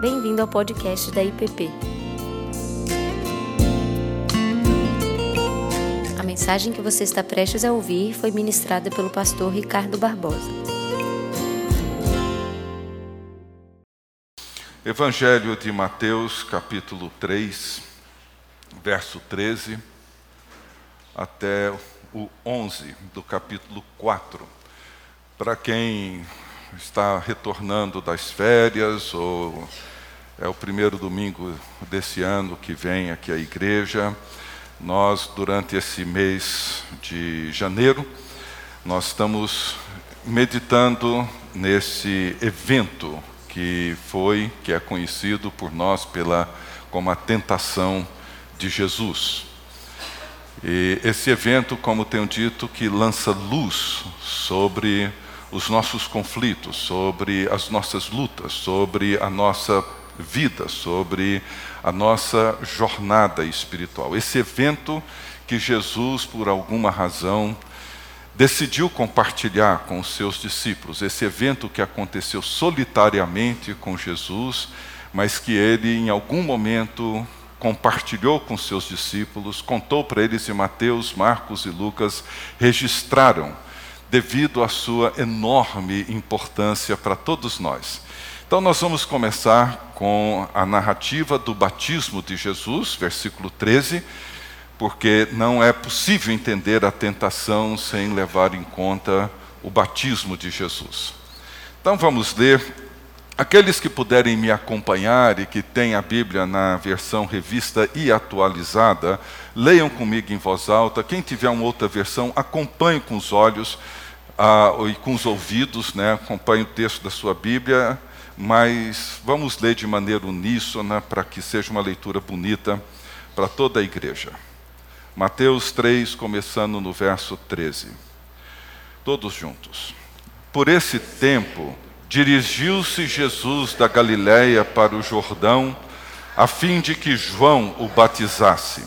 Bem-vindo ao podcast da IPP. A mensagem que você está prestes a ouvir foi ministrada pelo pastor Ricardo Barbosa. Evangelho de Mateus, capítulo 3, verso 13 até o 11 do capítulo 4. Para quem está retornando das férias ou é o primeiro domingo desse ano que vem aqui à igreja, nós durante esse mês de janeiro nós estamos meditando nesse evento que foi, que é conhecido por nós pela como a tentação de Jesus. E esse evento, como tenho dito, que lança luz sobre os nossos conflitos, sobre as nossas lutas, sobre a nossa vida, sobre a nossa jornada espiritual. Esse evento que Jesus, por alguma razão, decidiu compartilhar com os seus discípulos. Esse evento que aconteceu solitariamente com Jesus, mas que ele, em algum momento, compartilhou com seus discípulos, contou para eles e Mateus, Marcos e Lucas registraram, devido à sua enorme importância para todos nós. Então, nós vamos começar com a narrativa do batismo de Jesus, versículo 13, porque não é possível entender a tentação sem levar em conta o batismo de Jesus. Então, vamos ler Aqueles que puderem me acompanhar e que têm a Bíblia na versão revista e atualizada, leiam comigo em voz alta. Quem tiver uma outra versão, acompanhe com os olhos ah, e com os ouvidos, né? acompanhe o texto da sua Bíblia, mas vamos ler de maneira uníssona para que seja uma leitura bonita para toda a igreja. Mateus 3, começando no verso 13. Todos juntos. Por esse tempo dirigiu-se Jesus da Galiléia para o Jordão, a fim de que João o batizasse.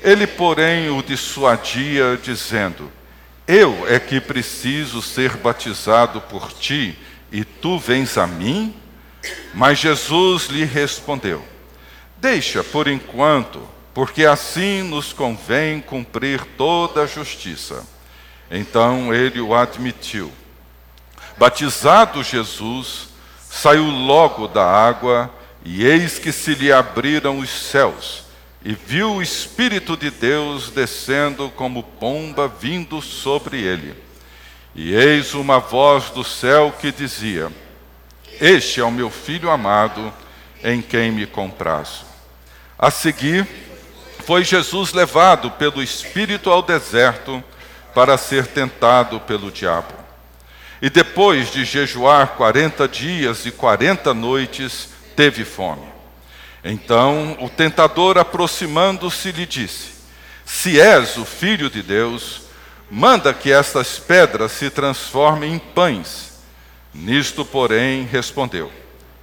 Ele, porém, o dissuadia, dizendo: Eu é que preciso ser batizado por ti, e tu vens a mim? Mas Jesus lhe respondeu: Deixa por enquanto, porque assim nos convém cumprir toda a justiça. Então ele o admitiu. Batizado Jesus, saiu logo da água, e eis que se lhe abriram os céus, e viu o Espírito de Deus descendo como pomba vindo sobre ele. E eis uma voz do céu que dizia: Este é o meu filho amado, em quem me comprazo. A seguir, foi Jesus levado pelo Espírito ao deserto para ser tentado pelo diabo. E depois de jejuar quarenta dias e quarenta noites, teve fome. Então o tentador, aproximando-se, lhe disse: Se és o filho de Deus, manda que estas pedras se transformem em pães. Nisto, porém, respondeu: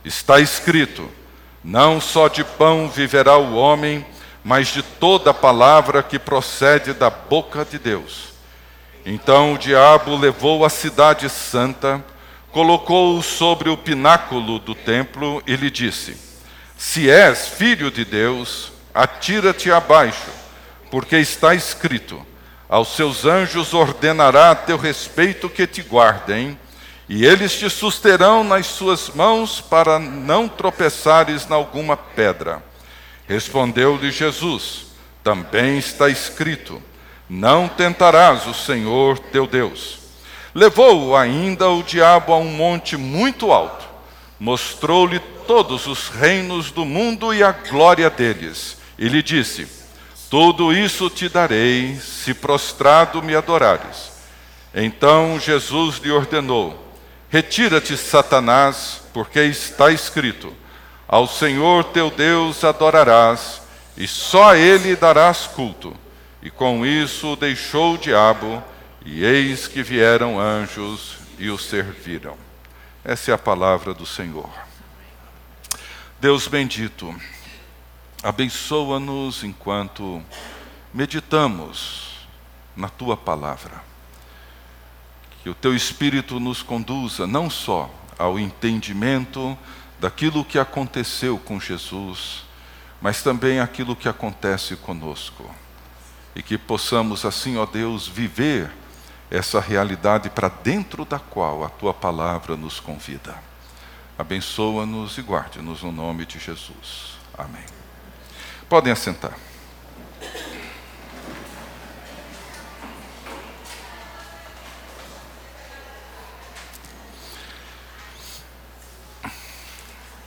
Está escrito: Não só de pão viverá o homem, mas de toda palavra que procede da boca de Deus. Então o diabo levou a cidade santa, colocou-o sobre o pináculo do templo e lhe disse: Se és filho de Deus, atira-te abaixo, porque está escrito: Aos seus anjos ordenará a teu respeito que te guardem, e eles te susterão nas suas mãos para não tropeçares em alguma pedra. Respondeu-lhe Jesus: Também está escrito: não tentarás o Senhor teu Deus. Levou-o ainda o diabo a um monte muito alto, mostrou-lhe todos os reinos do mundo e a glória deles, e lhe disse: Tudo isso te darei, se prostrado me adorares. Então Jesus lhe ordenou: Retira-te, Satanás, porque está escrito: Ao Senhor teu Deus adorarás, e só a ele darás culto. E com isso deixou o diabo, e eis que vieram anjos e o serviram. Essa é a palavra do Senhor. Deus bendito, abençoa-nos enquanto meditamos na tua palavra. Que o teu Espírito nos conduza não só ao entendimento daquilo que aconteceu com Jesus, mas também aquilo que acontece conosco. E que possamos, assim, ó Deus, viver essa realidade para dentro da qual a tua palavra nos convida. Abençoa-nos e guarde-nos no nome de Jesus. Amém. Podem assentar.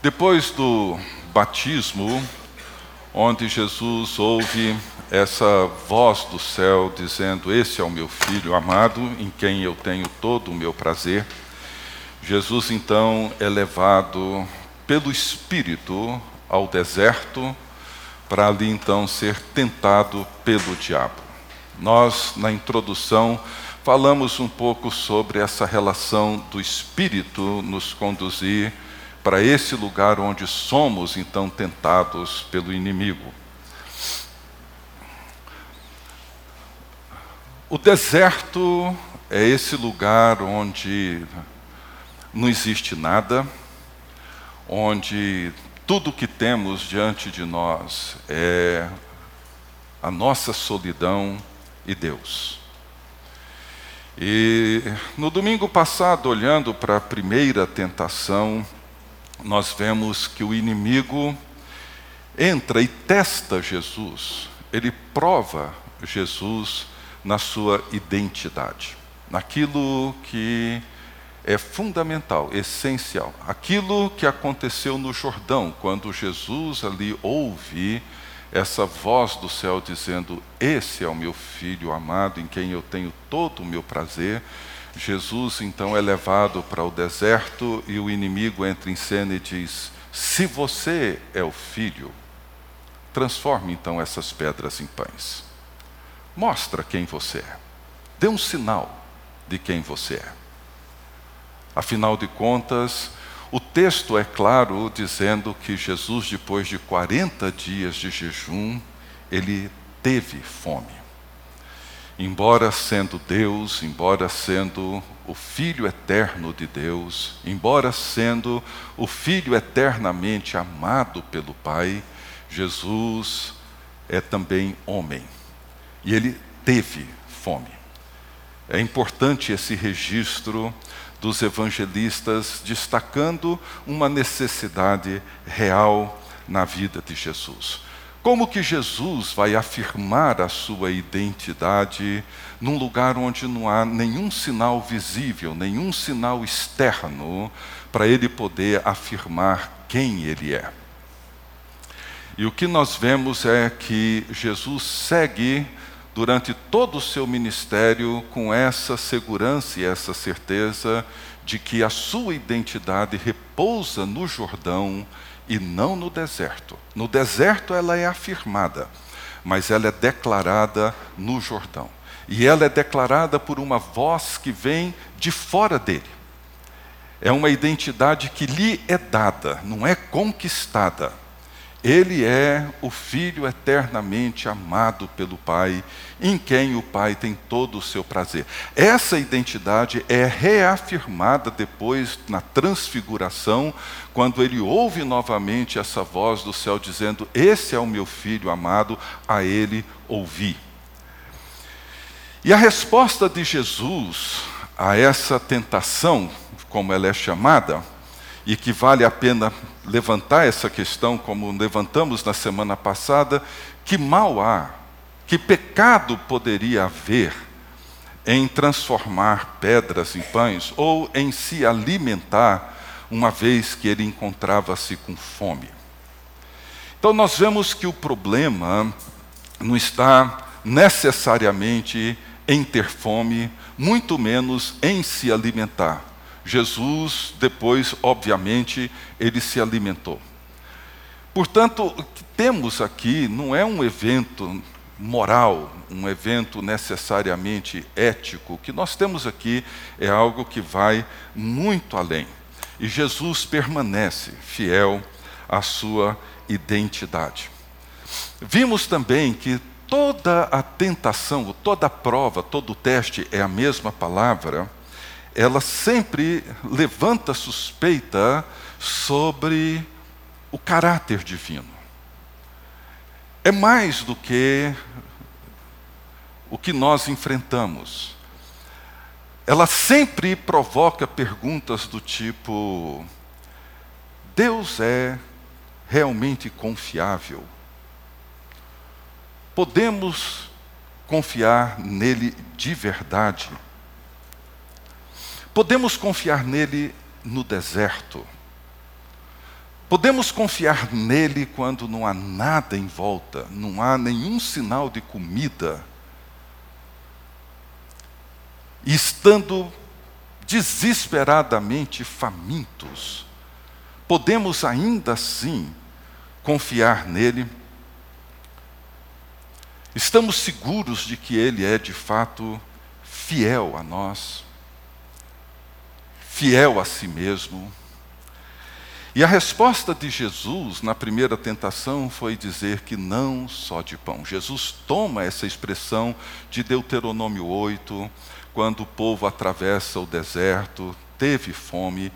Depois do batismo, onde Jesus ouve essa voz do céu dizendo: Esse é o meu filho amado, em quem eu tenho todo o meu prazer. Jesus então é levado pelo Espírito ao deserto para ali então ser tentado pelo diabo. Nós, na introdução, falamos um pouco sobre essa relação do Espírito nos conduzir para esse lugar onde somos então tentados pelo inimigo. O deserto é esse lugar onde não existe nada, onde tudo que temos diante de nós é a nossa solidão e Deus. E no domingo passado, olhando para a primeira tentação, nós vemos que o inimigo entra e testa Jesus, ele prova Jesus na sua identidade, naquilo que é fundamental, essencial. Aquilo que aconteceu no Jordão, quando Jesus ali ouve essa voz do céu dizendo: Esse é o meu filho amado, em quem eu tenho todo o meu prazer. Jesus então é levado para o deserto e o inimigo entra em cena e diz: Se você é o filho, transforme então essas pedras em pães. Mostra quem você é. Dê um sinal de quem você é. Afinal de contas, o texto é claro dizendo que Jesus, depois de 40 dias de jejum, ele teve fome embora sendo Deus, embora sendo o Filho eterno de Deus, embora sendo o Filho eternamente amado pelo Pai, Jesus é também homem. E ele teve fome. É importante esse registro dos evangelistas destacando uma necessidade real na vida de Jesus. Como que Jesus vai afirmar a sua identidade num lugar onde não há nenhum sinal visível, nenhum sinal externo para ele poder afirmar quem ele é? E o que nós vemos é que Jesus segue durante todo o seu ministério com essa segurança e essa certeza de que a sua identidade repousa no Jordão e não no deserto. No deserto ela é afirmada, mas ela é declarada no Jordão. E ela é declarada por uma voz que vem de fora dele. É uma identidade que lhe é dada, não é conquistada. Ele é o Filho eternamente amado pelo Pai, em quem o Pai tem todo o seu prazer. Essa identidade é reafirmada depois na transfiguração, quando ele ouve novamente essa voz do céu dizendo: Esse é o meu Filho amado, a ele ouvi. E a resposta de Jesus a essa tentação, como ela é chamada, e que vale a pena levantar essa questão, como levantamos na semana passada, que mal há, que pecado poderia haver em transformar pedras em pães ou em se alimentar, uma vez que ele encontrava-se com fome. Então, nós vemos que o problema não está necessariamente em ter fome, muito menos em se alimentar. Jesus, depois, obviamente, ele se alimentou. Portanto, o que temos aqui não é um evento moral, um evento necessariamente ético. O que nós temos aqui é algo que vai muito além. E Jesus permanece fiel à sua identidade. Vimos também que toda a tentação, toda a prova, todo o teste é a mesma palavra ela sempre levanta suspeita sobre o caráter divino. É mais do que o que nós enfrentamos. Ela sempre provoca perguntas do tipo: Deus é realmente confiável? Podemos confiar nele de verdade? Podemos confiar nele no deserto? Podemos confiar nele quando não há nada em volta, não há nenhum sinal de comida. E estando desesperadamente famintos, podemos ainda assim confiar nele. Estamos seguros de que ele é de fato fiel a nós, fiel a si mesmo e a resposta de Jesus na primeira tentação foi dizer que não só de pão. Jesus toma essa expressão de Deuteronômio 8, quando o povo atravessa o deserto, teve fome,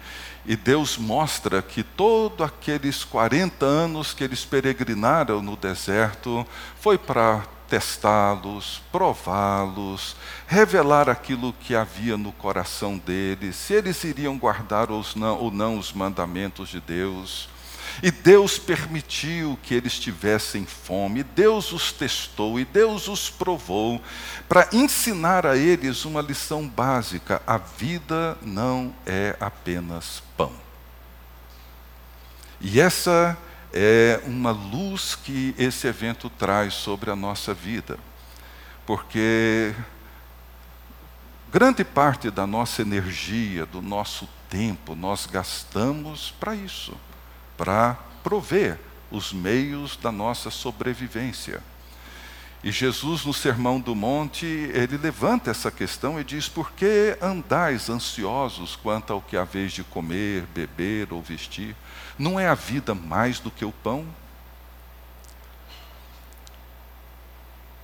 e Deus mostra que todos aqueles 40 anos que eles peregrinaram no deserto foi para testá-los, prová-los, revelar aquilo que havia no coração deles, se eles iriam guardar ou não, ou não os mandamentos de Deus. E Deus permitiu que eles tivessem fome, Deus os testou e Deus os provou para ensinar a eles uma lição básica: a vida não é apenas pão. E essa é uma luz que esse evento traz sobre a nossa vida, porque grande parte da nossa energia, do nosso tempo, nós gastamos para isso, para prover os meios da nossa sobrevivência. E Jesus, no Sermão do Monte, ele levanta essa questão e diz: Por que andais ansiosos quanto ao que haveis de comer, beber ou vestir? Não é a vida mais do que o pão?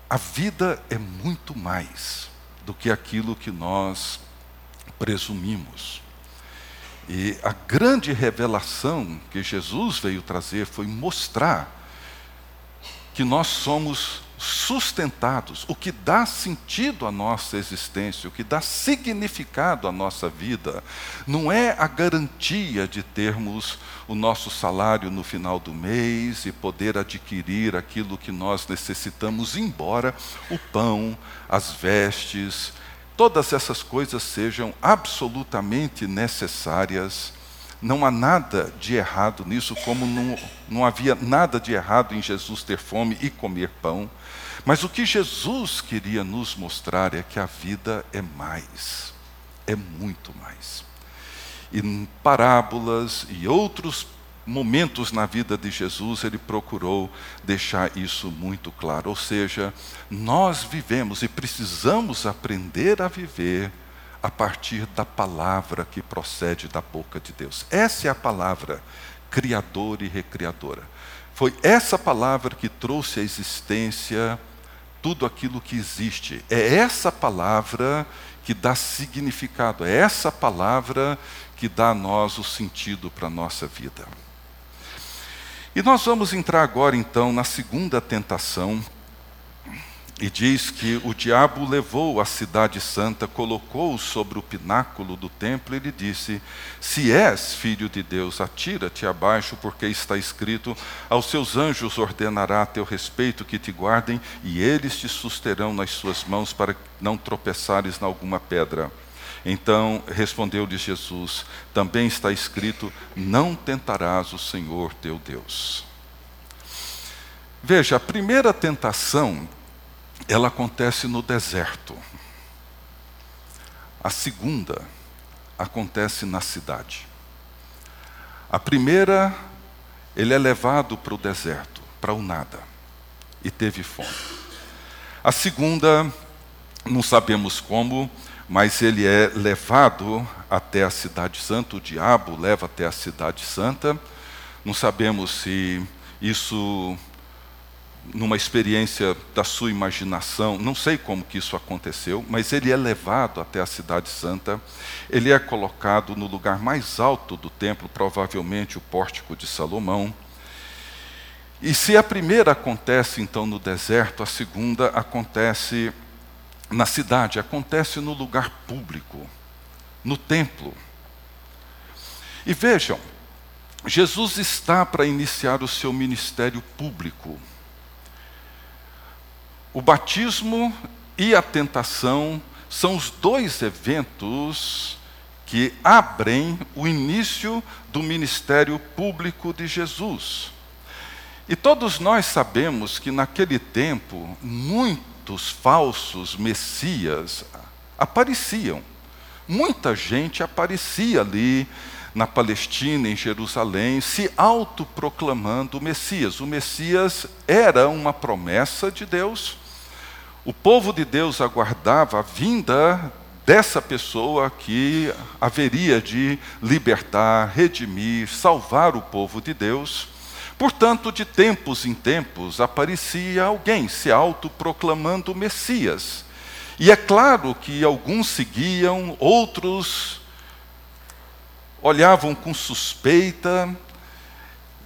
A vida é muito mais do que aquilo que nós presumimos. E a grande revelação que Jesus veio trazer foi mostrar que nós somos sustentados, o que dá sentido à nossa existência, o que dá significado à nossa vida, não é a garantia de termos o nosso salário no final do mês e poder adquirir aquilo que nós necessitamos, embora o pão, as vestes, todas essas coisas sejam absolutamente necessárias não há nada de errado nisso, como não, não havia nada de errado em Jesus ter fome e comer pão. Mas o que Jesus queria nos mostrar é que a vida é mais, é muito mais. E em parábolas e outros momentos na vida de Jesus, ele procurou deixar isso muito claro. Ou seja, nós vivemos e precisamos aprender a viver a partir da palavra que procede da boca de Deus. Essa é a palavra criadora e recriadora. Foi essa palavra que trouxe à existência tudo aquilo que existe. É essa palavra que dá significado, é essa palavra que dá a nós o sentido para a nossa vida. E nós vamos entrar agora então na segunda tentação, e diz que o diabo levou a cidade santa, colocou-o sobre o pináculo do templo e lhe disse: Se és filho de Deus, atira-te abaixo, porque está escrito: Aos seus anjos ordenará a teu respeito que te guardem, e eles te susterão nas suas mãos para não tropeçares em alguma pedra. Então respondeu-lhe Jesus: Também está escrito: Não tentarás o Senhor teu Deus. Veja, a primeira tentação ela acontece no deserto. A segunda acontece na cidade. A primeira, ele é levado para o deserto, para o nada, e teve fome. A segunda, não sabemos como, mas ele é levado até a cidade santa, o diabo leva até a cidade santa. Não sabemos se isso numa experiência da sua imaginação, não sei como que isso aconteceu, mas ele é levado até a cidade santa, ele é colocado no lugar mais alto do templo, provavelmente o pórtico de Salomão. E se a primeira acontece então no deserto, a segunda acontece na cidade, acontece no lugar público, no templo. E vejam, Jesus está para iniciar o seu ministério público. O batismo e a tentação são os dois eventos que abrem o início do ministério público de Jesus. E todos nós sabemos que naquele tempo muitos falsos messias apareciam. Muita gente aparecia ali na Palestina, em Jerusalém, se autoproclamando Messias. O Messias era uma promessa de Deus o povo de Deus aguardava a vinda dessa pessoa que haveria de libertar, redimir, salvar o povo de Deus. Portanto, de tempos em tempos aparecia alguém se autoproclamando Messias. E é claro que alguns seguiam, outros olhavam com suspeita,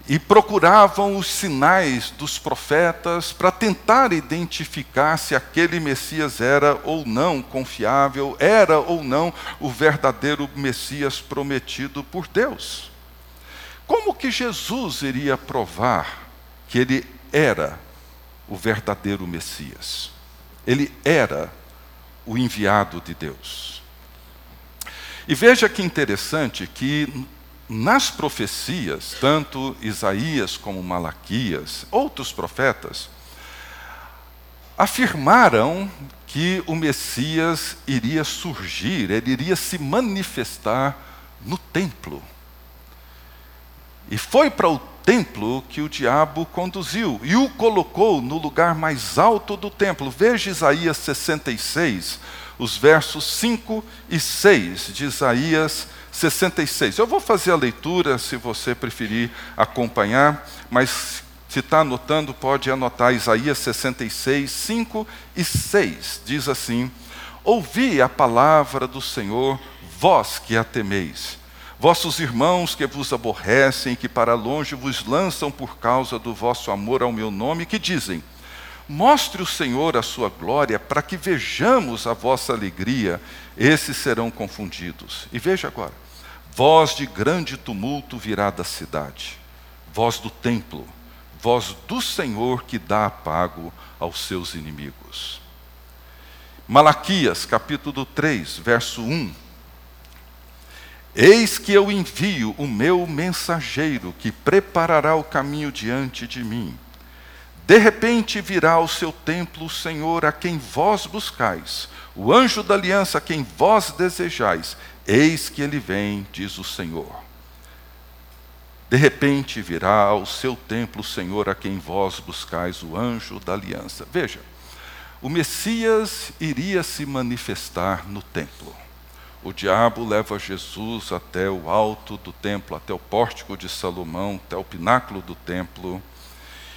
e procuravam os sinais dos profetas para tentar identificar se aquele Messias era ou não confiável, era ou não o verdadeiro Messias prometido por Deus. Como que Jesus iria provar que ele era o verdadeiro Messias? Ele era o enviado de Deus. E veja que interessante que nas profecias, tanto Isaías como Malaquias, outros profetas, afirmaram que o Messias iria surgir, ele iria se manifestar no templo. E foi para o templo que o diabo conduziu e o colocou no lugar mais alto do templo. Veja Isaías 66, os versos 5 e 6 de Isaías 66. Eu vou fazer a leitura, se você preferir acompanhar, mas se está anotando, pode anotar Isaías 66, 5 e 6. Diz assim: Ouvi a palavra do Senhor, vós que a temeis. Vossos irmãos que vos aborrecem, que para longe vos lançam por causa do vosso amor ao meu nome, que dizem: Mostre o Senhor a sua glória, para que vejamos a vossa alegria, esses serão confundidos. E veja agora: voz de grande tumulto virá da cidade, voz do templo, voz do Senhor que dá apago aos seus inimigos. Malaquias, capítulo 3, verso 1. Eis que eu envio o meu mensageiro que preparará o caminho diante de mim. De repente virá ao seu templo o Senhor a quem vós buscais, o anjo da aliança a quem vós desejais. Eis que ele vem, diz o Senhor. De repente virá ao seu templo o Senhor a quem vós buscais, o anjo da aliança. Veja, o Messias iria se manifestar no templo. O diabo leva Jesus até o alto do templo, até o pórtico de Salomão, até o pináculo do templo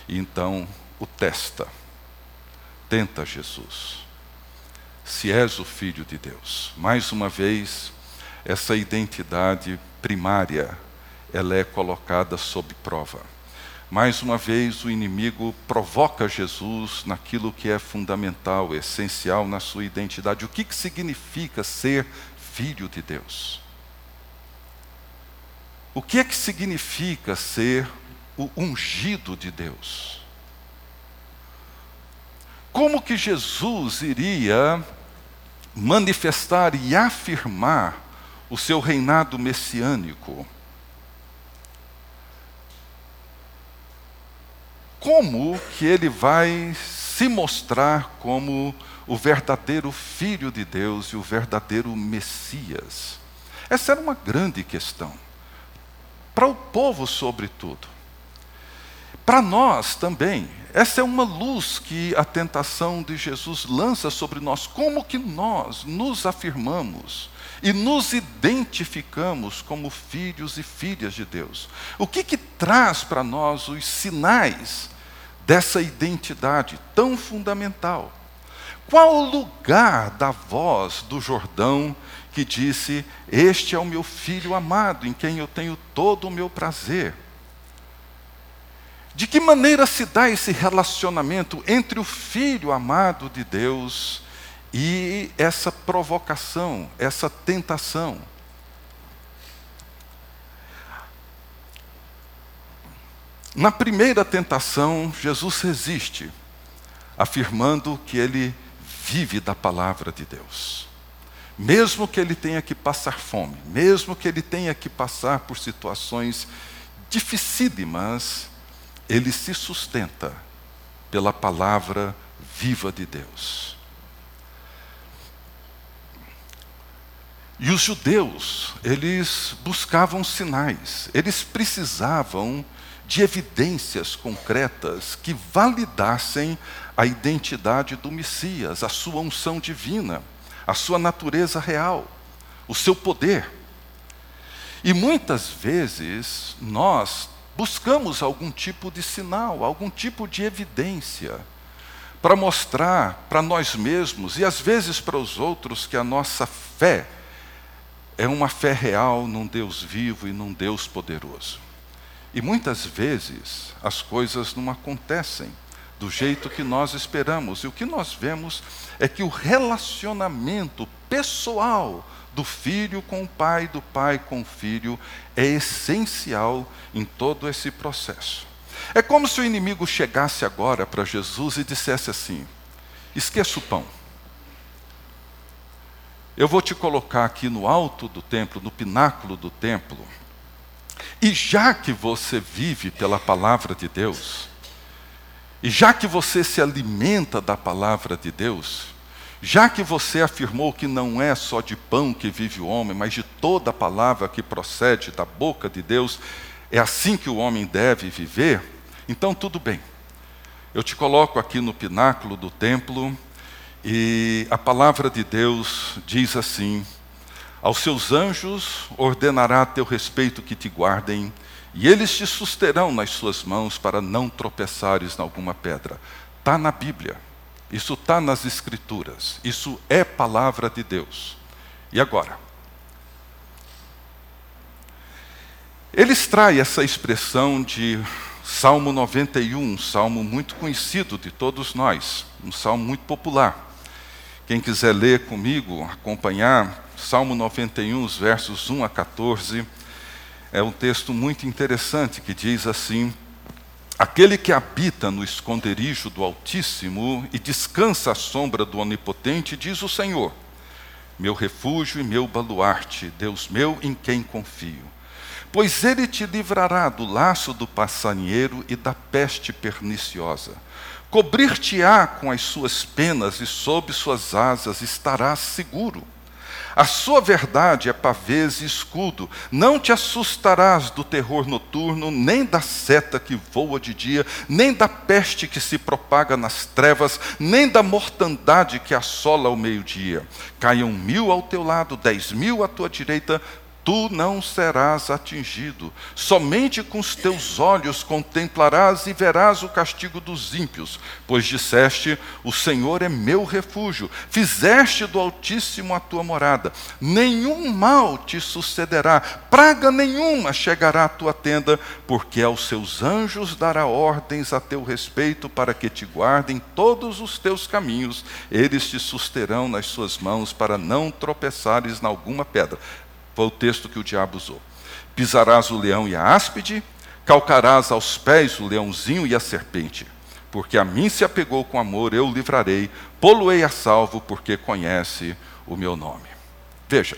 e então o testa. Tenta Jesus. Se és o filho de Deus. Mais uma vez, essa identidade primária, ela é colocada sob prova. Mais uma vez, o inimigo provoca Jesus naquilo que é fundamental, essencial na sua identidade. O que, que significa ser filho de Deus? O que é que significa ser o ungido de Deus. Como que Jesus iria manifestar e afirmar o seu reinado messiânico? Como que ele vai se mostrar como o verdadeiro Filho de Deus e o verdadeiro Messias? Essa era uma grande questão. Para o povo, sobretudo. Para nós também, essa é uma luz que a tentação de Jesus lança sobre nós. Como que nós nos afirmamos e nos identificamos como filhos e filhas de Deus? O que, que traz para nós os sinais dessa identidade tão fundamental. Qual o lugar da voz do Jordão que disse: Este é o meu filho amado, em quem eu tenho todo o meu prazer? De que maneira se dá esse relacionamento entre o filho amado de Deus e essa provocação, essa tentação? Na primeira tentação, Jesus resiste, afirmando que ele vive da palavra de Deus. Mesmo que ele tenha que passar fome, mesmo que ele tenha que passar por situações dificílimas, ele se sustenta pela palavra viva de Deus. E os judeus, eles buscavam sinais, eles precisavam de evidências concretas que validassem a identidade do Messias, a sua unção divina, a sua natureza real, o seu poder. E muitas vezes nós buscamos algum tipo de sinal, algum tipo de evidência, para mostrar para nós mesmos e às vezes para os outros que a nossa fé é uma fé real num Deus vivo e num Deus poderoso. E muitas vezes as coisas não acontecem do jeito que nós esperamos. E o que nós vemos é que o relacionamento pessoal do filho com o pai, do pai com o filho, é essencial em todo esse processo. É como se o inimigo chegasse agora para Jesus e dissesse assim: esqueça o pão. Eu vou te colocar aqui no alto do templo, no pináculo do templo, e já que você vive pela palavra de Deus, e já que você se alimenta da palavra de Deus, já que você afirmou que não é só de pão que vive o homem, mas de toda palavra que procede da boca de Deus, é assim que o homem deve viver, então tudo bem. Eu te coloco aqui no pináculo do templo, e a palavra de Deus diz assim: aos seus anjos ordenará a teu respeito que te guardem, e eles te susterão nas suas mãos para não tropeçares em alguma pedra. Está na Bíblia, isso está nas Escrituras, isso é palavra de Deus. E agora? Ele extrai essa expressão de Salmo 91, um salmo muito conhecido de todos nós, um salmo muito popular. Quem quiser ler comigo, acompanhar, Salmo 91, os versos 1 a 14, é um texto muito interessante que diz assim: Aquele que habita no esconderijo do Altíssimo e descansa à sombra do Onipotente, diz o Senhor, meu refúgio e meu baluarte, Deus meu em quem confio. Pois ele te livrará do laço do passarinheiro e da peste perniciosa. Cobrir-te-á com as suas penas e sob suas asas estarás seguro. A sua verdade é pavês e escudo. Não te assustarás do terror noturno, nem da seta que voa de dia, nem da peste que se propaga nas trevas, nem da mortandade que assola ao meio-dia. Caiam mil ao teu lado, dez mil à tua direita, tu não serás atingido. Somente com os teus olhos contemplarás e verás o castigo dos ímpios, pois disseste: O Senhor é meu refúgio, fizeste do Altíssimo a tua morada. Nenhum mal te sucederá, praga nenhuma chegará à tua tenda, porque aos seus anjos dará ordens a teu respeito para que te guardem todos os teus caminhos. Eles te susterão nas suas mãos para não tropeçares em alguma pedra. Foi o texto que o diabo usou. Pisarás o leão e a áspide, calcarás aos pés o leãozinho e a serpente. Porque a mim se apegou com amor, eu o livrarei, poloei a salvo, porque conhece o meu nome. Veja,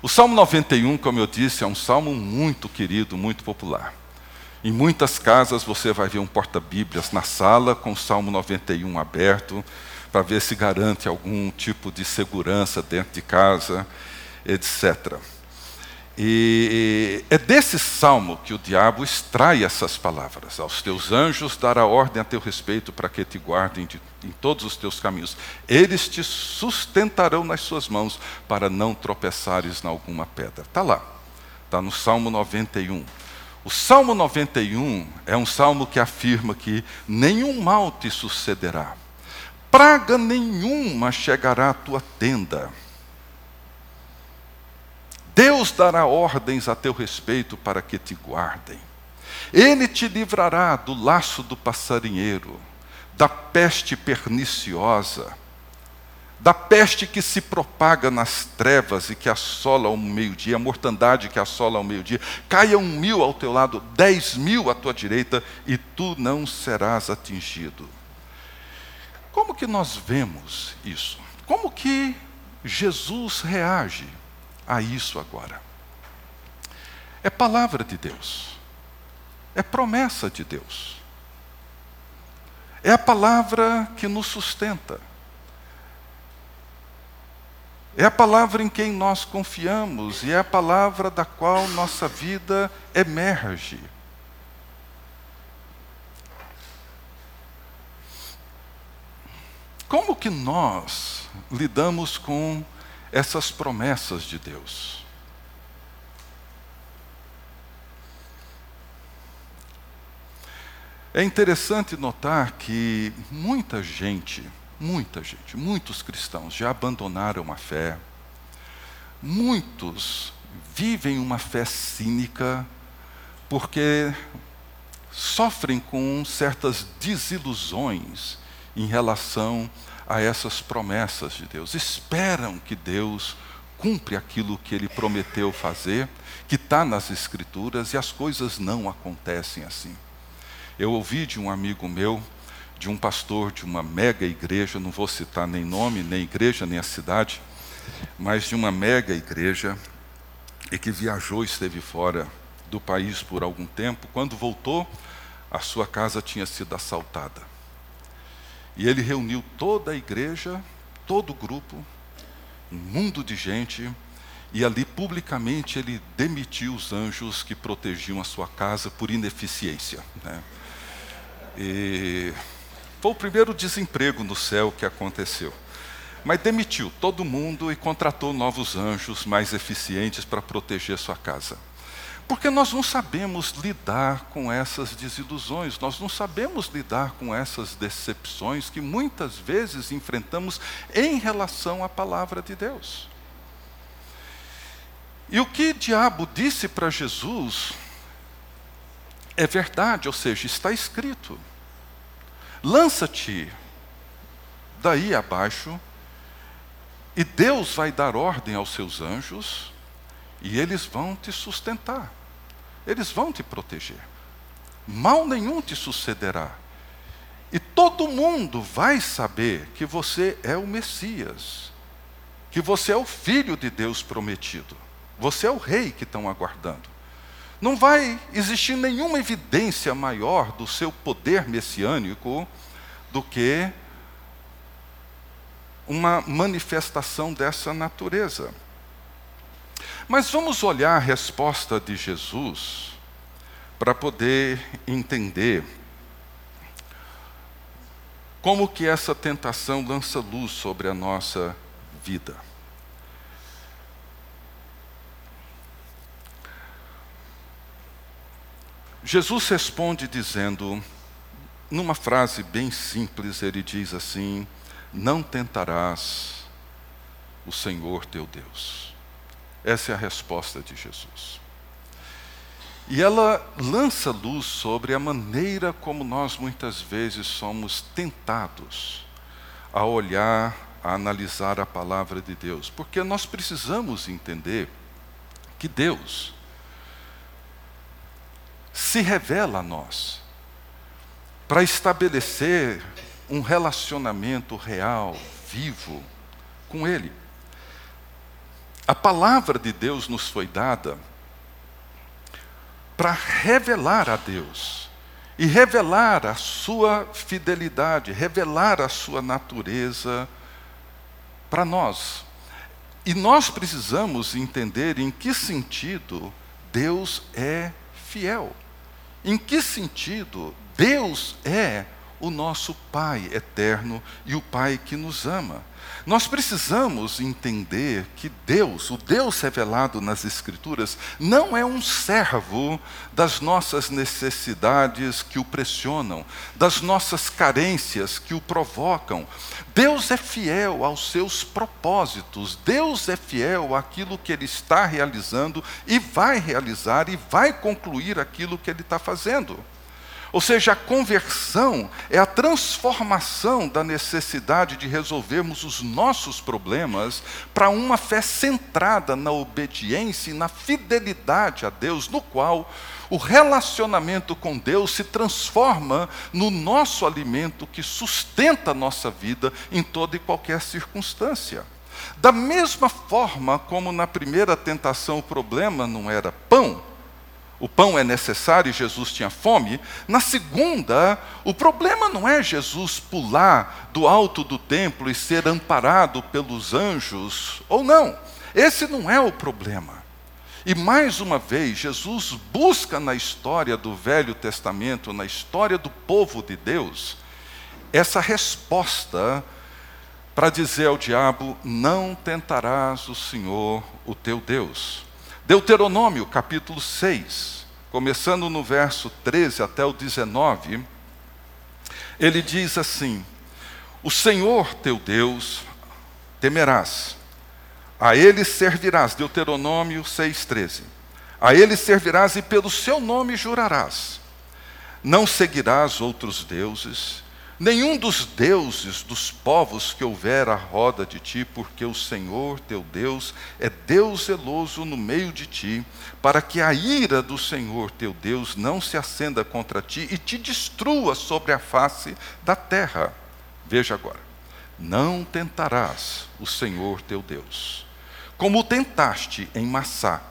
o Salmo 91, como eu disse, é um salmo muito querido, muito popular. Em muitas casas você vai ver um porta-bíblias na sala com o Salmo 91 aberto, para ver se garante algum tipo de segurança dentro de casa etc. E é desse salmo que o diabo extrai essas palavras: Aos teus anjos dará ordem a teu respeito para que te guardem de, em todos os teus caminhos. Eles te sustentarão nas suas mãos para não tropeçares em alguma pedra. Está lá, está no Salmo 91. O Salmo 91 é um salmo que afirma que nenhum mal te sucederá, praga nenhuma chegará à tua tenda. Deus dará ordens a teu respeito para que te guardem. Ele te livrará do laço do passarinheiro, da peste perniciosa da peste que se propaga nas trevas e que assola ao meio-dia, a mortandade que assola ao meio-dia, caia um mil ao teu lado, dez mil à tua direita, e tu não serás atingido. Como que nós vemos isso? Como que Jesus reage a isso agora? É palavra de Deus, é promessa de Deus, é a palavra que nos sustenta. É a palavra em quem nós confiamos e é a palavra da qual nossa vida emerge. Como que nós lidamos com essas promessas de Deus? É interessante notar que muita gente Muita gente, muitos cristãos já abandonaram a fé. Muitos vivem uma fé cínica porque sofrem com certas desilusões em relação a essas promessas de Deus. Esperam que Deus cumpre aquilo que ele prometeu fazer, que está nas Escrituras, e as coisas não acontecem assim. Eu ouvi de um amigo meu de um pastor de uma mega igreja, não vou citar nem nome, nem igreja, nem a cidade, mas de uma mega igreja, e que viajou, esteve fora do país por algum tempo. Quando voltou, a sua casa tinha sido assaltada. E ele reuniu toda a igreja, todo o grupo, um mundo de gente, e ali publicamente ele demitiu os anjos que protegiam a sua casa por ineficiência. Né? E foi o primeiro desemprego no céu que aconteceu. Mas demitiu todo mundo e contratou novos anjos mais eficientes para proteger sua casa. Porque nós não sabemos lidar com essas desilusões, nós não sabemos lidar com essas decepções que muitas vezes enfrentamos em relação à palavra de Deus. E o que o diabo disse para Jesus é verdade, ou seja, está escrito. Lança-te daí abaixo, e Deus vai dar ordem aos seus anjos, e eles vão te sustentar, eles vão te proteger. Mal nenhum te sucederá. E todo mundo vai saber que você é o Messias, que você é o filho de Deus prometido, você é o rei que estão aguardando. Não vai existir nenhuma evidência maior do seu poder messiânico do que uma manifestação dessa natureza. Mas vamos olhar a resposta de Jesus para poder entender como que essa tentação lança luz sobre a nossa vida. Jesus responde dizendo, numa frase bem simples, ele diz assim: Não tentarás o Senhor teu Deus. Essa é a resposta de Jesus. E ela lança luz sobre a maneira como nós muitas vezes somos tentados a olhar, a analisar a palavra de Deus, porque nós precisamos entender que Deus, se revela a nós para estabelecer um relacionamento real, vivo com Ele. A palavra de Deus nos foi dada para revelar a Deus e revelar a sua fidelidade, revelar a sua natureza para nós. E nós precisamos entender em que sentido Deus é fiel. Em que sentido Deus é o nosso Pai eterno e o Pai que nos ama. Nós precisamos entender que Deus, o Deus revelado nas Escrituras, não é um servo das nossas necessidades que o pressionam, das nossas carências que o provocam. Deus é fiel aos seus propósitos, Deus é fiel àquilo que Ele está realizando e vai realizar e vai concluir aquilo que Ele está fazendo. Ou seja, a conversão é a transformação da necessidade de resolvermos os nossos problemas para uma fé centrada na obediência e na fidelidade a Deus, no qual o relacionamento com Deus se transforma no nosso alimento que sustenta a nossa vida em toda e qualquer circunstância. Da mesma forma como na primeira tentação o problema não era pão, o pão é necessário e Jesus tinha fome. Na segunda, o problema não é Jesus pular do alto do templo e ser amparado pelos anjos, ou não. Esse não é o problema. E mais uma vez, Jesus busca na história do Velho Testamento, na história do povo de Deus, essa resposta para dizer ao diabo: Não tentarás o Senhor, o teu Deus. Deuteronômio capítulo 6, começando no verso 13 até o 19, ele diz assim: O Senhor teu Deus temerás, a ele servirás, Deuteronômio 6,13. A ele servirás e pelo seu nome jurarás. Não seguirás outros deuses, nenhum dos deuses dos povos que houver à roda de ti, porque o Senhor teu Deus é Deus zeloso no meio de ti, para que a ira do Senhor teu Deus não se acenda contra ti e te destrua sobre a face da terra. Veja agora: não tentarás o Senhor teu Deus, como tentaste em Massá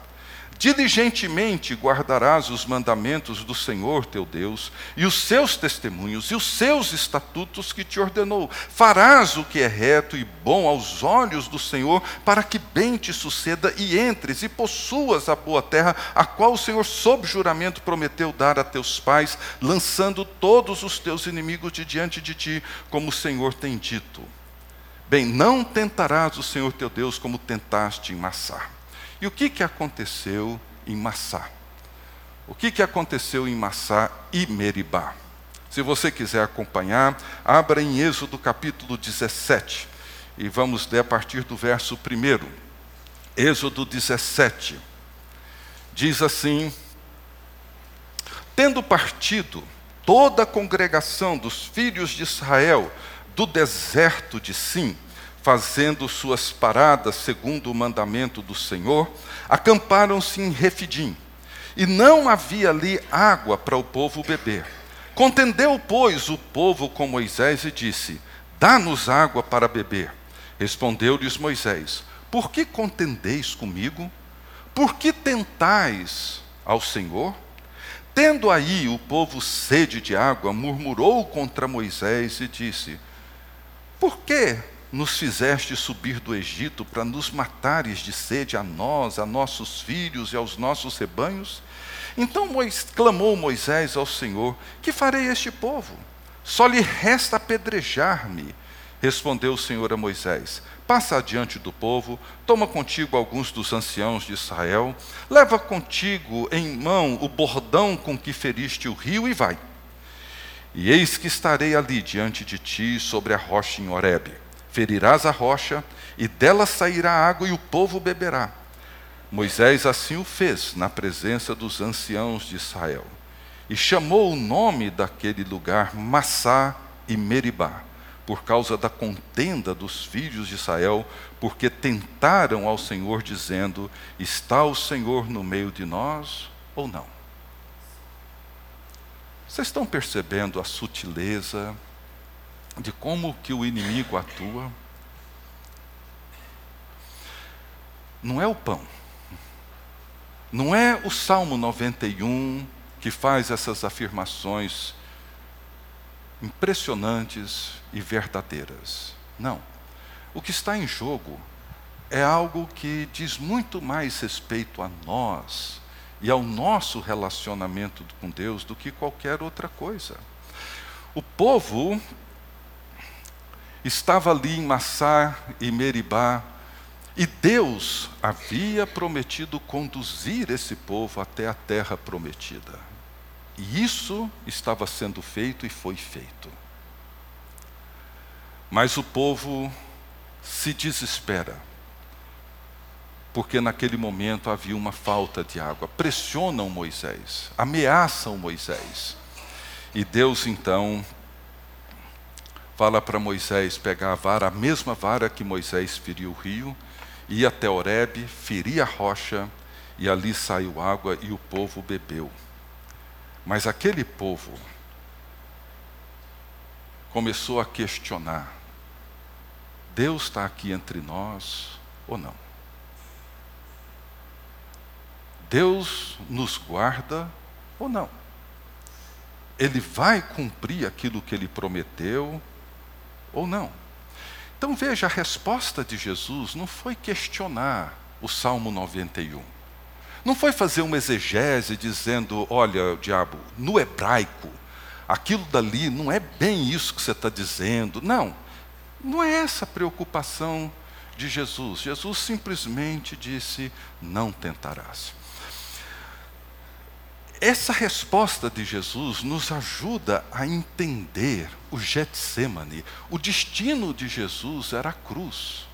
Diligentemente guardarás os mandamentos do Senhor teu Deus, e os seus testemunhos, e os seus estatutos que te ordenou. Farás o que é reto e bom aos olhos do Senhor, para que bem te suceda e entres e possuas a boa terra, a qual o Senhor, sob juramento, prometeu dar a teus pais, lançando todos os teus inimigos de diante de ti, como o Senhor tem dito. Bem, não tentarás o Senhor teu Deus como tentaste em Massá. E o que, que aconteceu em Massá? O que, que aconteceu em Massá e Meribá? Se você quiser acompanhar, abra em Êxodo capítulo 17 e vamos ler a partir do verso 1. Êxodo 17 diz assim: Tendo partido toda a congregação dos filhos de Israel do deserto de Sim, fazendo suas paradas segundo o mandamento do Senhor, acamparam-se em Refidim. E não havia ali água para o povo beber. Contendeu, pois, o povo com Moisés e disse: Dá-nos água para beber. Respondeu-lhes Moisés: Por que contendeis comigo? Por que tentais ao Senhor? Tendo aí o povo sede de água, murmurou contra Moisés e disse: Por que nos fizeste subir do Egito para nos matares de sede a nós, a nossos filhos e aos nossos rebanhos? Então clamou Moisés ao Senhor: Que farei este povo? Só lhe resta apedrejar-me. Respondeu o Senhor a Moisés: Passa adiante do povo, toma contigo alguns dos anciãos de Israel, leva contigo em mão o bordão com que feriste o rio e vai. E eis que estarei ali diante de ti sobre a rocha em Horebe ferirás a rocha, e dela sairá água, e o povo beberá. Moisés assim o fez na presença dos anciãos de Israel. E chamou o nome daquele lugar Massá e Meribá, por causa da contenda dos filhos de Israel, porque tentaram ao Senhor, dizendo: Está o Senhor no meio de nós ou não? Vocês estão percebendo a sutileza, de como que o inimigo atua. Não é o pão. Não é o Salmo 91 que faz essas afirmações impressionantes e verdadeiras. Não. O que está em jogo é algo que diz muito mais respeito a nós e ao nosso relacionamento com Deus do que qualquer outra coisa. O povo estava ali em Massá e Meribá, e Deus havia prometido conduzir esse povo até a terra prometida. E isso estava sendo feito e foi feito. Mas o povo se desespera, porque naquele momento havia uma falta de água. Pressionam Moisés, ameaçam Moisés. E Deus então fala para Moisés pegar a vara, a mesma vara que Moisés feriu o rio, ir até Horebe, ferir a rocha, e ali saiu água e o povo bebeu. Mas aquele povo começou a questionar: Deus está aqui entre nós ou não? Deus nos guarda ou não? Ele vai cumprir aquilo que ele prometeu ou não. Então veja, a resposta de Jesus não foi questionar o Salmo 91. Não foi fazer uma exegese dizendo, olha, diabo, no hebraico, aquilo dali não é bem isso que você está dizendo. Não, não é essa a preocupação de Jesus. Jesus simplesmente disse: não tentarás. Essa resposta de Jesus nos ajuda a entender o Getsemane. O destino de Jesus era a cruz.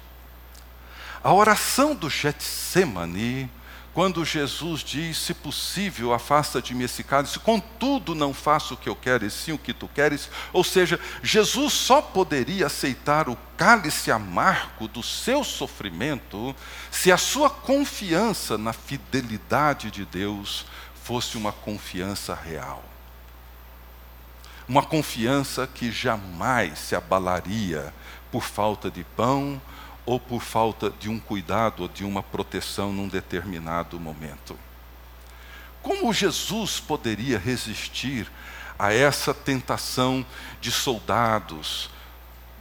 A oração do Getsemane, quando Jesus diz, se possível, afasta de mim esse cálice, contudo não faço o que eu quero, e sim o que tu queres. Ou seja, Jesus só poderia aceitar o cálice amargo do seu sofrimento se a sua confiança na fidelidade de Deus fosse uma confiança real. Uma confiança que jamais se abalaria por falta de pão ou por falta de um cuidado ou de uma proteção num determinado momento. Como Jesus poderia resistir a essa tentação de soldados,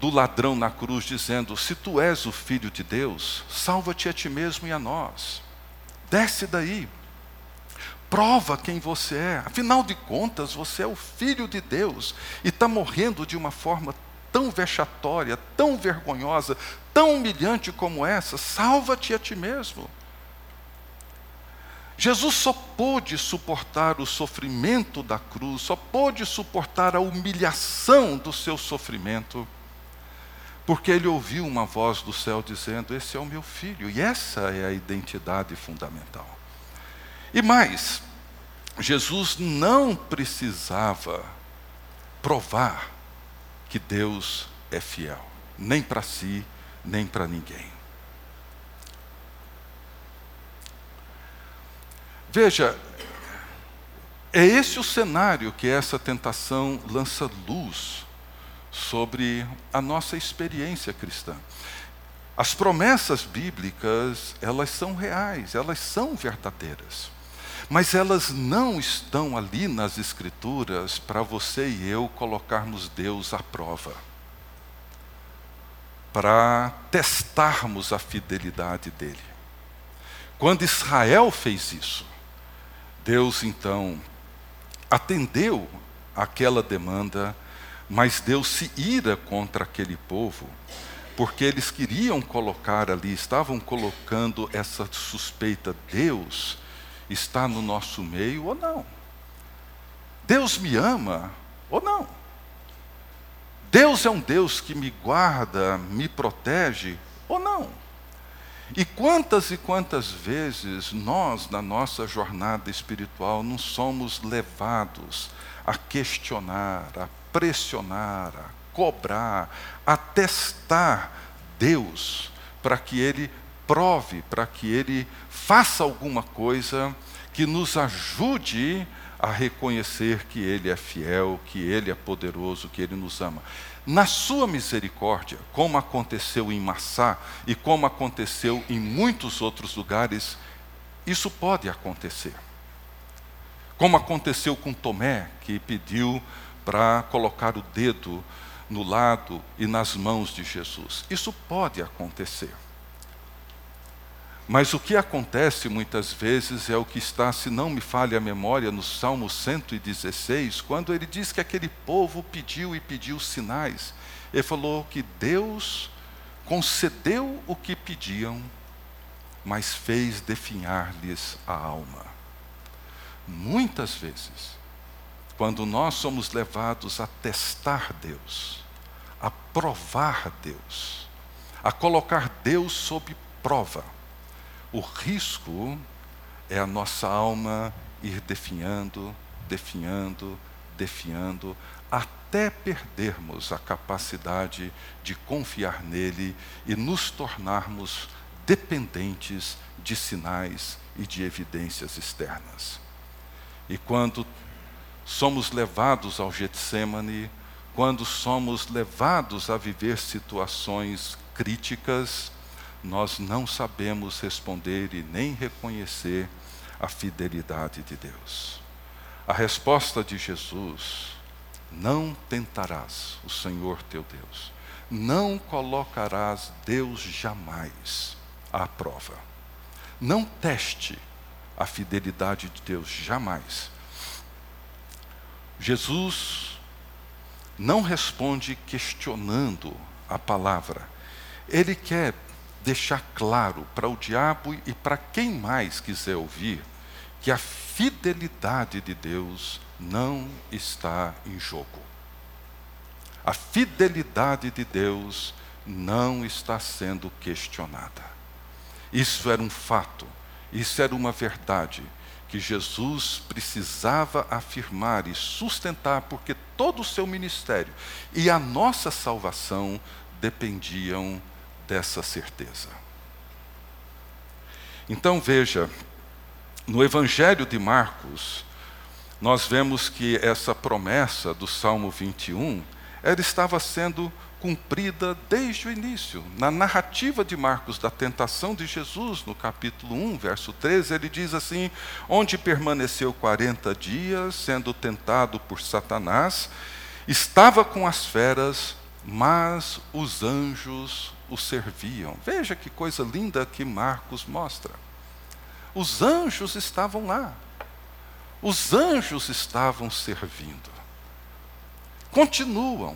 do ladrão na cruz, dizendo: Se tu és o filho de Deus, salva-te a ti mesmo e a nós. Desce daí prova quem você é. Afinal de contas, você é o filho de Deus e está morrendo de uma forma tão vexatória, tão vergonhosa, tão humilhante como essa. Salva-te a ti mesmo. Jesus só pôde suportar o sofrimento da cruz, só pôde suportar a humilhação do seu sofrimento, porque ele ouviu uma voz do céu dizendo: Esse é o meu filho, e essa é a identidade fundamental. E mais, Jesus não precisava provar que Deus é fiel, nem para si, nem para ninguém. Veja, é esse o cenário que essa tentação lança luz sobre a nossa experiência cristã. As promessas bíblicas, elas são reais, elas são verdadeiras. Mas elas não estão ali nas Escrituras para você e eu colocarmos Deus à prova, para testarmos a fidelidade dele. Quando Israel fez isso, Deus então atendeu aquela demanda, mas Deus se ira contra aquele povo, porque eles queriam colocar ali, estavam colocando essa suspeita, Deus está no nosso meio ou não. Deus me ama ou não. Deus é um Deus que me guarda, me protege ou não. E quantas e quantas vezes nós, na nossa jornada espiritual, não somos levados a questionar, a pressionar, a cobrar, a testar Deus, para que Ele prove, para que Ele faça alguma coisa que nos ajude a reconhecer que Ele é fiel, que Ele é poderoso, que Ele nos ama. Na sua misericórdia, como aconteceu em Massá e como aconteceu em muitos outros lugares, isso pode acontecer. Como aconteceu com Tomé, que pediu para colocar o dedo no lado e nas mãos de Jesus. Isso pode acontecer. Mas o que acontece muitas vezes é o que está, se não me falha a memória, no Salmo 116, quando ele diz que aquele povo pediu e pediu sinais. Ele falou que Deus concedeu o que pediam, mas fez definhar-lhes a alma. Muitas vezes, quando nós somos levados a testar Deus, a provar Deus, a colocar Deus sob prova, o risco é a nossa alma ir definhando, definhando, definhando, até perdermos a capacidade de confiar nele e nos tornarmos dependentes de sinais e de evidências externas. E quando somos levados ao Getsemane, quando somos levados a viver situações críticas, nós não sabemos responder e nem reconhecer a fidelidade de Deus. A resposta de Jesus não tentarás o Senhor teu Deus. Não colocarás Deus jamais à prova. Não teste a fidelidade de Deus jamais. Jesus não responde questionando a palavra. Ele quer deixar claro para o diabo e para quem mais quiser ouvir que a fidelidade de Deus não está em jogo. A fidelidade de Deus não está sendo questionada. Isso era um fato, isso era uma verdade que Jesus precisava afirmar e sustentar, porque todo o seu ministério e a nossa salvação dependiam dessa certeza. Então veja, no Evangelho de Marcos, nós vemos que essa promessa do Salmo 21, ela estava sendo cumprida desde o início. Na narrativa de Marcos da tentação de Jesus, no capítulo 1, verso 13, ele diz assim: Onde permaneceu 40 dias, sendo tentado por Satanás, estava com as feras, mas os anjos o serviam. Veja que coisa linda que Marcos mostra. Os anjos estavam lá. Os anjos estavam servindo. Continuam.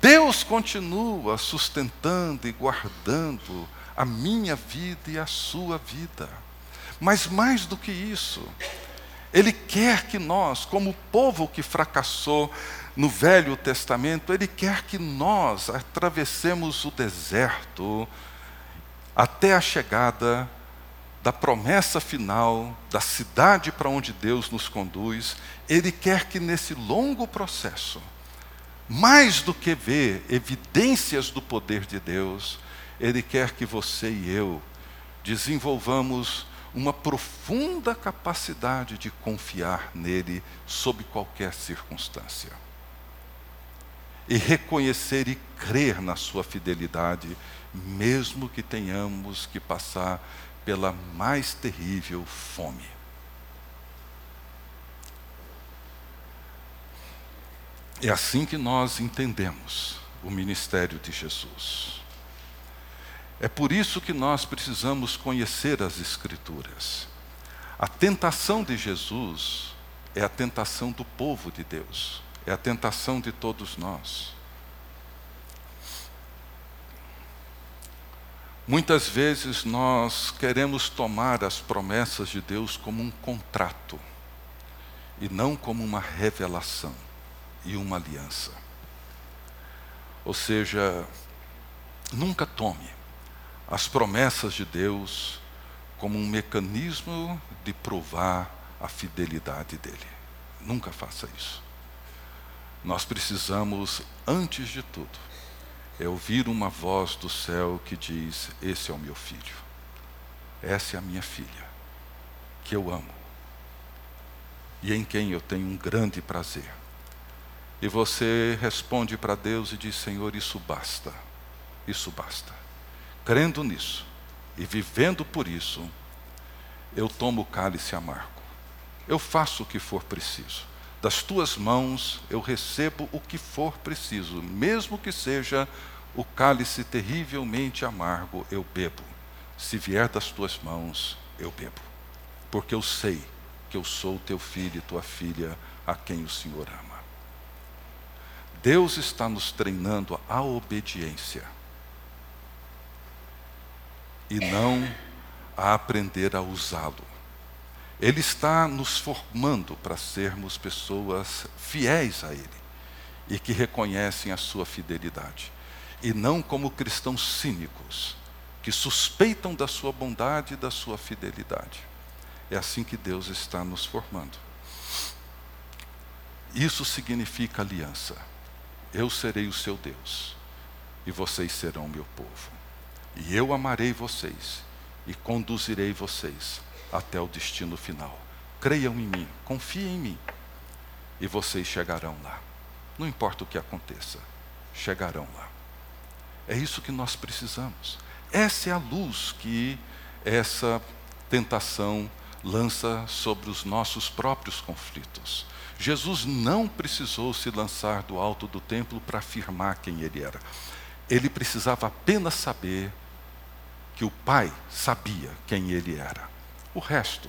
Deus continua sustentando e guardando a minha vida e a sua vida. Mas mais do que isso, Ele quer que nós, como povo que fracassou no Velho Testamento, Ele quer que nós atravessemos o deserto até a chegada da promessa final, da cidade para onde Deus nos conduz, Ele quer que nesse longo processo, mais do que ver evidências do poder de Deus, Ele quer que você e eu desenvolvamos uma profunda capacidade de confiar nele sob qualquer circunstância. E reconhecer e crer na sua fidelidade, mesmo que tenhamos que passar pela mais terrível fome. É assim que nós entendemos o ministério de Jesus. É por isso que nós precisamos conhecer as Escrituras. A tentação de Jesus é a tentação do povo de Deus, é a tentação de todos nós. Muitas vezes nós queremos tomar as promessas de Deus como um contrato e não como uma revelação e uma aliança. Ou seja, nunca tome as promessas de Deus como um mecanismo de provar a fidelidade dele. Nunca faça isso. Nós precisamos, antes de tudo, é ouvir uma voz do céu que diz: Esse é o meu filho, essa é a minha filha, que eu amo e em quem eu tenho um grande prazer. E você responde para Deus e diz: Senhor, isso basta, isso basta. Crendo nisso e vivendo por isso, eu tomo o cálice amargo, eu faço o que for preciso das tuas mãos eu recebo o que for preciso, mesmo que seja o cálice terrivelmente amargo, eu bebo, se vier das tuas mãos, eu bebo, porque eu sei que eu sou teu filho e tua filha a quem o Senhor ama. Deus está nos treinando a obediência e não a aprender a usá-lo. Ele está nos formando para sermos pessoas fiéis a Ele e que reconhecem a sua fidelidade, e não como cristãos cínicos, que suspeitam da sua bondade e da sua fidelidade. É assim que Deus está nos formando. Isso significa aliança. Eu serei o seu Deus, e vocês serão meu povo. E eu amarei vocês, e conduzirei vocês até o destino final. Creiam em mim, confiem em mim, e vocês chegarão lá. Não importa o que aconteça, chegarão lá. É isso que nós precisamos. Essa é a luz que essa tentação lança sobre os nossos próprios conflitos. Jesus não precisou se lançar do alto do templo para afirmar quem ele era. Ele precisava apenas saber que o Pai sabia quem ele era. O resto,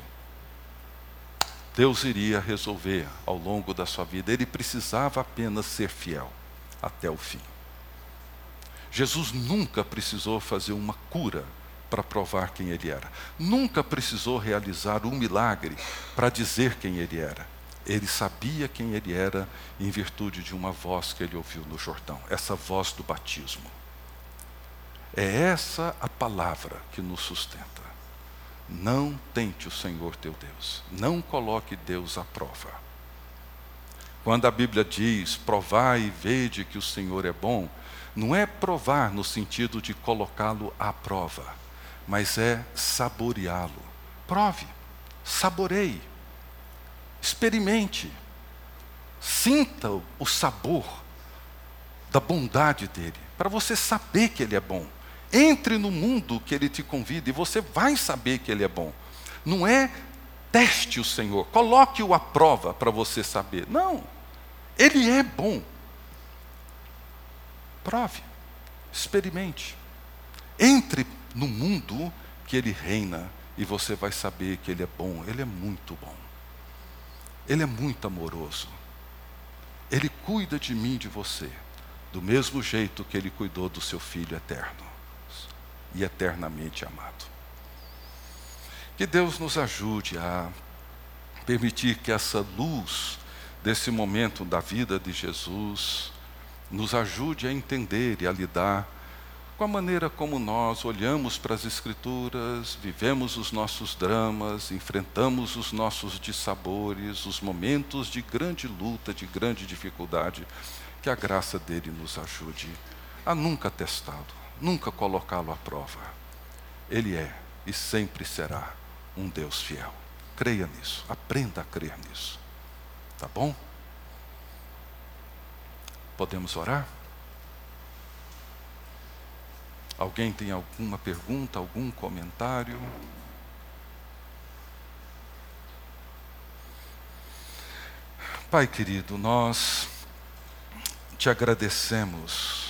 Deus iria resolver ao longo da sua vida. Ele precisava apenas ser fiel até o fim. Jesus nunca precisou fazer uma cura para provar quem ele era. Nunca precisou realizar um milagre para dizer quem ele era. Ele sabia quem ele era em virtude de uma voz que ele ouviu no Jordão, essa voz do batismo. É essa a palavra que nos sustenta. Não tente o Senhor teu Deus. Não coloque Deus à prova. Quando a Bíblia diz: provai e vede que o Senhor é bom, não é provar no sentido de colocá-lo à prova, mas é saboreá-lo. Prove, saboreie, experimente, sinta o sabor da bondade dele, para você saber que ele é bom. Entre no mundo que Ele te convida e você vai saber que Ele é bom. Não é teste o Senhor, coloque-o à prova para você saber. Não, Ele é bom. Prove, experimente. Entre no mundo que Ele reina e você vai saber que Ele é bom. Ele é muito bom. Ele é muito amoroso. Ele cuida de mim e de você, do mesmo jeito que Ele cuidou do seu Filho eterno e eternamente amado. Que Deus nos ajude a permitir que essa luz desse momento da vida de Jesus nos ajude a entender e a lidar com a maneira como nós olhamos para as Escrituras, vivemos os nossos dramas, enfrentamos os nossos dissabores, os momentos de grande luta, de grande dificuldade, que a graça dele nos ajude a nunca testá-lo, nunca colocá-lo à prova. Ele é e sempre será um Deus fiel. Creia nisso, aprenda a crer nisso. Tá bom? Podemos orar? Alguém tem alguma pergunta, algum comentário? Pai querido, nós te agradecemos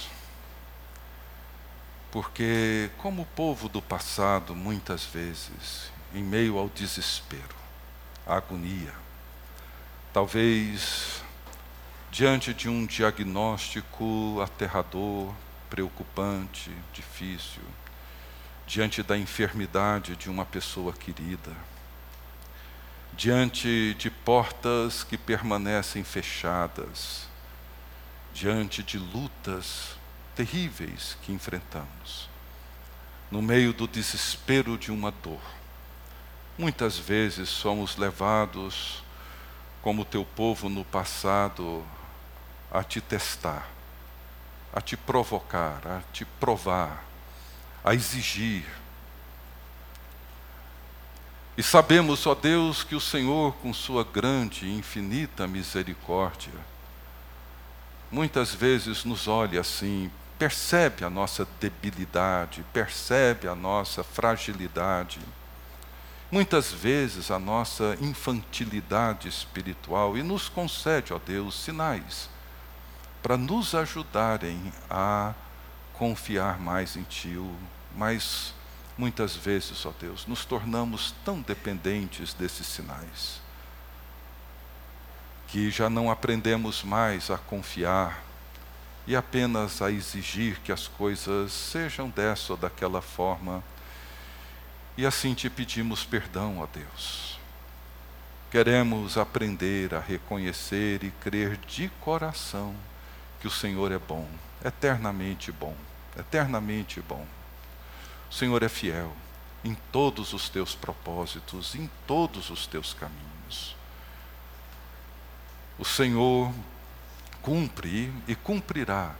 porque, como o povo do passado, muitas vezes, em meio ao desespero, à agonia, talvez diante de um diagnóstico aterrador, preocupante, difícil, diante da enfermidade de uma pessoa querida, diante de portas que permanecem fechadas, diante de lutas terríveis que enfrentamos, no meio do desespero de uma dor. Muitas vezes somos levados, como teu povo no passado, a te testar, a te provocar, a te provar, a exigir. E sabemos, ó Deus, que o Senhor, com Sua grande e infinita misericórdia, muitas vezes nos olha assim, percebe a nossa debilidade, percebe a nossa fragilidade, muitas vezes a nossa infantilidade espiritual e nos concede, ó Deus, sinais para nos ajudarem a confiar mais em Ti, mais muitas vezes, ó Deus, nos tornamos tão dependentes desses sinais que já não aprendemos mais a confiar e apenas a exigir que as coisas sejam dessa ou daquela forma. E assim te pedimos perdão, ó Deus. Queremos aprender a reconhecer e crer de coração que o Senhor é bom, eternamente bom, eternamente bom. O Senhor é fiel em todos os teus propósitos, em todos os teus caminhos. O Senhor cumpre e cumprirá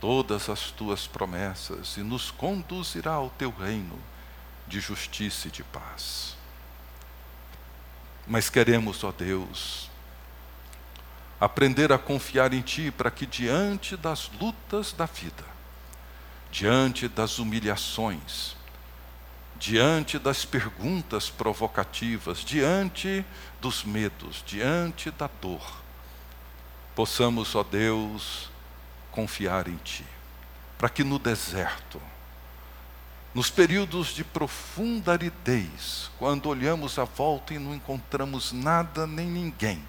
todas as tuas promessas e nos conduzirá ao teu reino de justiça e de paz. Mas queremos, ó Deus, aprender a confiar em Ti para que diante das lutas da vida, diante das humilhações, diante das perguntas provocativas, diante dos medos, diante da dor, possamos, ó Deus, confiar em Ti, para que no deserto, nos períodos de profunda aridez, quando olhamos à volta e não encontramos nada nem ninguém,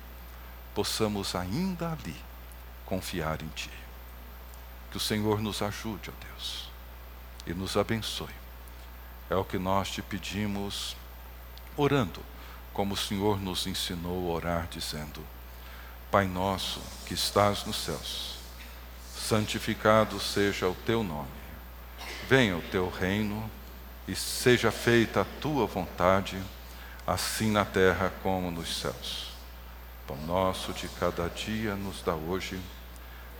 possamos ainda ali confiar em Ti. Que o Senhor nos ajude, ó Deus, e nos abençoe. É o que nós te pedimos, orando, como o Senhor nos ensinou a orar, dizendo: Pai nosso que estás nos céus, santificado seja o teu nome. Venha o teu reino e seja feita a tua vontade, assim na terra como nos céus. Pão nosso de cada dia nos dá hoje.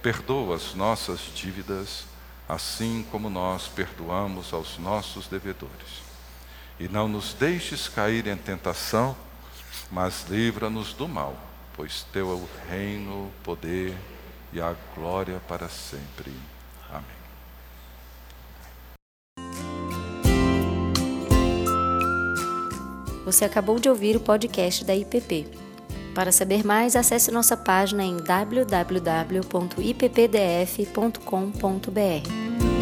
Perdoa as nossas dívidas, assim como nós perdoamos aos nossos devedores. E não nos deixes cair em tentação, mas livra-nos do mal pois teu é o reino, o poder e a glória para sempre. Amém. Você acabou de ouvir o podcast da IPP. Para saber mais, acesse nossa página em www.ippdf.com.br.